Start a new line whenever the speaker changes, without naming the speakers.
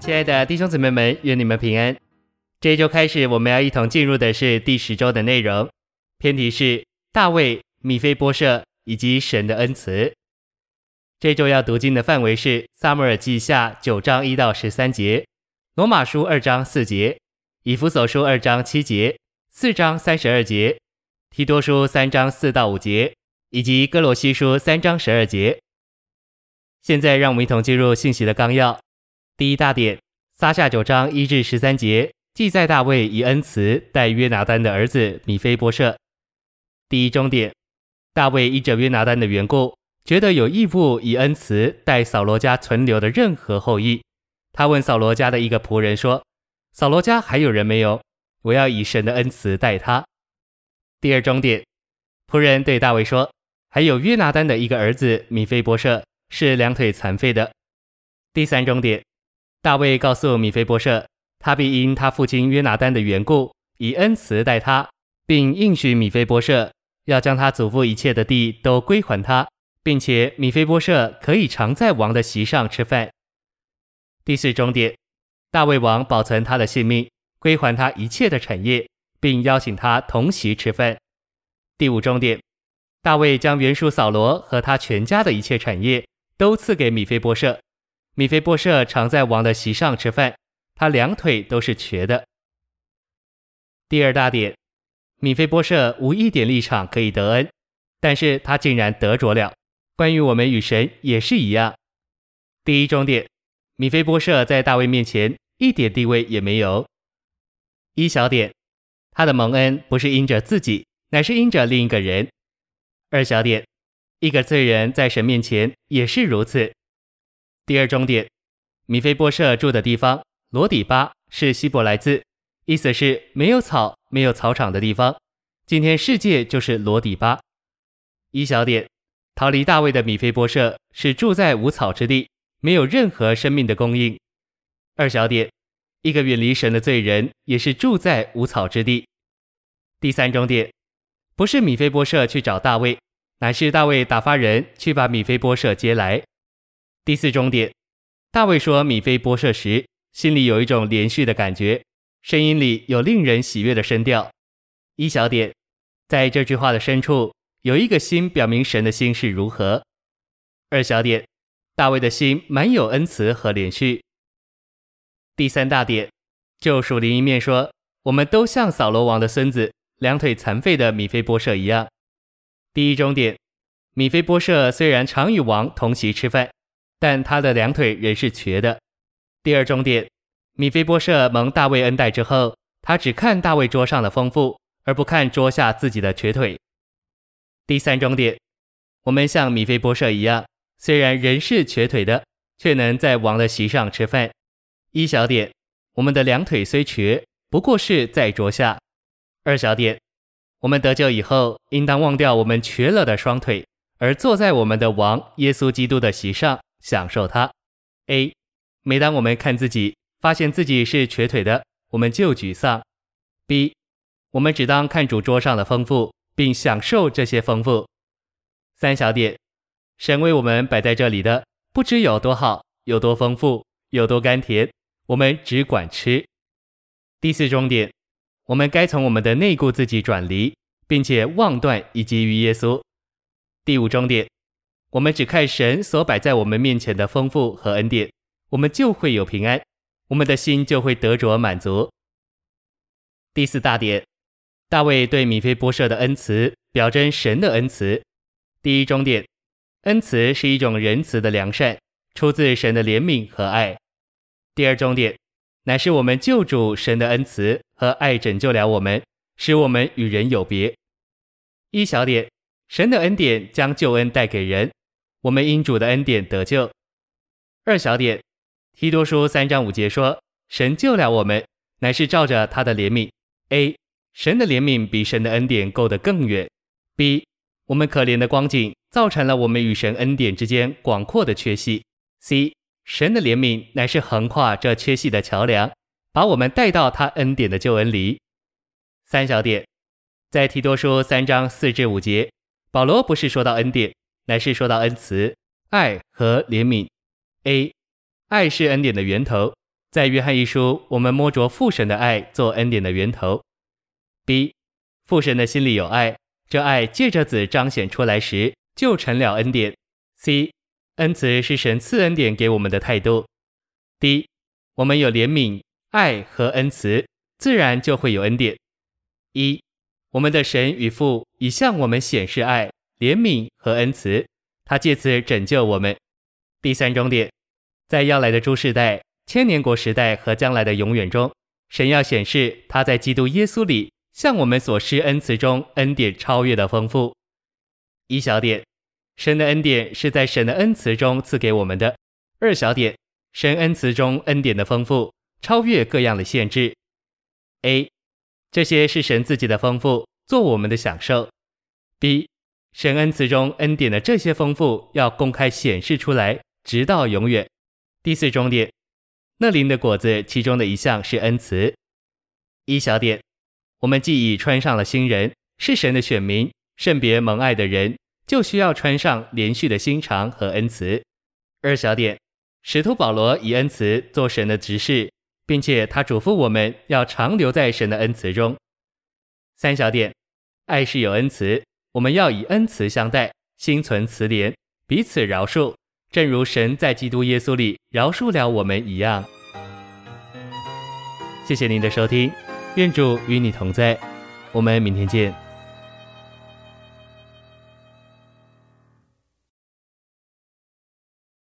亲爱的弟兄姊妹们，愿你们平安。这一周开始，我们要一同进入的是第十周的内容，篇题是大卫、米非波设以及神的恩慈。这周要读经的范围是撒母耳记下九章一到十三节，罗马书二章四节，以弗所书二章七节，四章三十二节，提多书三章四到五节，以及哥罗西书三章十二节。现在让我们一同进入信息的纲要。第一大点，撒下九章一至十三节，记载大卫以恩慈待约拿单的儿子米非波设。第一终点，大卫依着约拿单的缘故，觉得有义务以恩慈待扫罗家存留的任何后裔。他问扫罗家的一个仆人说：“扫罗家还有人没有？我要以神的恩慈待他。”第二终点，仆人对大卫说：“还有约拿单的一个儿子米非波设，是两腿残废的。”第三终点。大卫告诉米非波设，他必因他父亲约拿单的缘故，以恩慈待他，并应许米非波设要将他祖父一切的地都归还他，并且米非波设可以常在王的席上吃饭。第四终点，大卫王保存他的性命，归还他一切的产业，并邀请他同席吃饭。第五终点，大卫将原属扫罗和他全家的一切产业都赐给米非波设。米非波设常在王的席上吃饭，他两腿都是瘸的。第二大点，米非波设无一点立场可以得恩，但是他竟然得着了。关于我们与神也是一样。第一中点，米非波设在大卫面前一点地位也没有。一小点，他的蒙恩不是因着自己，乃是因着另一个人。二小点，一个罪人在神面前也是如此。第二终点，米非波设住的地方罗底巴是希伯来字，意思是没有草、没有草场的地方。今天世界就是罗底巴。一小点，逃离大卫的米非波设是住在无草之地，没有任何生命的供应。二小点，一个远离神的罪人也是住在无草之地。第三终点，不是米非波设去找大卫，乃是大卫打发人去把米非波设接来。第四中点，大卫说米非波设时，心里有一种连续的感觉，声音里有令人喜悦的声调。一小点，在这句话的深处，有一个心表明神的心是如何。二小点，大卫的心满有恩慈和连续。第三大点，就属灵一面说，我们都像扫罗王的孙子，两腿残废的米非波设一样。第一中点，米非波设虽然常与王同席吃饭。但他的两腿仍是瘸的。第二重点，米非波设蒙大卫恩待之后，他只看大卫桌上的丰富，而不看桌下自己的瘸腿。第三重点，我们像米非波设一样，虽然人是瘸腿的，却能在王的席上吃饭。一小点，我们的两腿虽瘸，不过是在桌下。二小点，我们得救以后，应当忘掉我们瘸了的双腿，而坐在我们的王耶稣基督的席上。享受它。A，每当我们看自己，发现自己是瘸腿的，我们就沮丧。B，我们只当看主桌上的丰富，并享受这些丰富。三小点，神为我们摆在这里的，不知有多好，有多丰富，有多甘甜，我们只管吃。第四中点，我们该从我们的内顾自己转离，并且忘断以及于耶稣。第五中点。我们只看神所摆在我们面前的丰富和恩典，我们就会有平安，我们的心就会得着满足。第四大点，大卫对米非波设的恩慈，表征神的恩慈。第一中点，恩慈是一种仁慈的良善，出自神的怜悯和爱。第二中点，乃是我们救主神的恩慈和爱拯救了我们，使我们与人有别。一小点，神的恩典将救恩带给人。我们因主的恩典得救。二小点，提多书三章五节说，神救了我们，乃是照着他的怜悯。A，神的怜悯比神的恩典够得更远。B，我们可怜的光景造成了我们与神恩典之间广阔的缺隙。C，神的怜悯乃是横跨这缺隙的桥梁，把我们带到他恩典的救恩里。三小点，在提多书三章四至五节，保罗不是说到恩典。乃是说到恩慈、爱和怜悯。A，爱是恩典的源头，在约翰一书，我们摸着父神的爱做恩典的源头。B，父神的心里有爱，这爱借着子彰显出来时，就成了恩典。C，恩慈是神赐恩典给我们的态度。D，我们有怜悯、爱和恩慈，自然就会有恩典。一，我们的神与父已向我们显示爱、怜悯和恩慈，他借此拯救我们。第三重点，在要来的诸世代、千年国时代和将来的永远中，神要显示他在基督耶稣里向我们所施恩慈中恩典超越的丰富。一小点，神的恩典是在神的恩慈中赐给我们的。二小点，神恩慈中恩典的丰富超越各样的限制。A，这些是神自己的丰富，做我们的享受。B，神恩慈中恩典的这些丰富要公开显示出来，直到永远。第四重点。那林的果子，其中的一项是恩慈。一小点，我们既已穿上了新人，是神的选民，圣别蒙爱的人，就需要穿上连续的心肠和恩慈。二小点，使徒保罗以恩慈做神的执事，并且他嘱咐我们要常留在神的恩慈中。三小点，爱是有恩慈，我们要以恩慈相待，心存慈怜，彼此饶恕。正如神在基督耶稣里饶恕了我们一样。谢谢您的收听，愿主与你同在，我们明天见。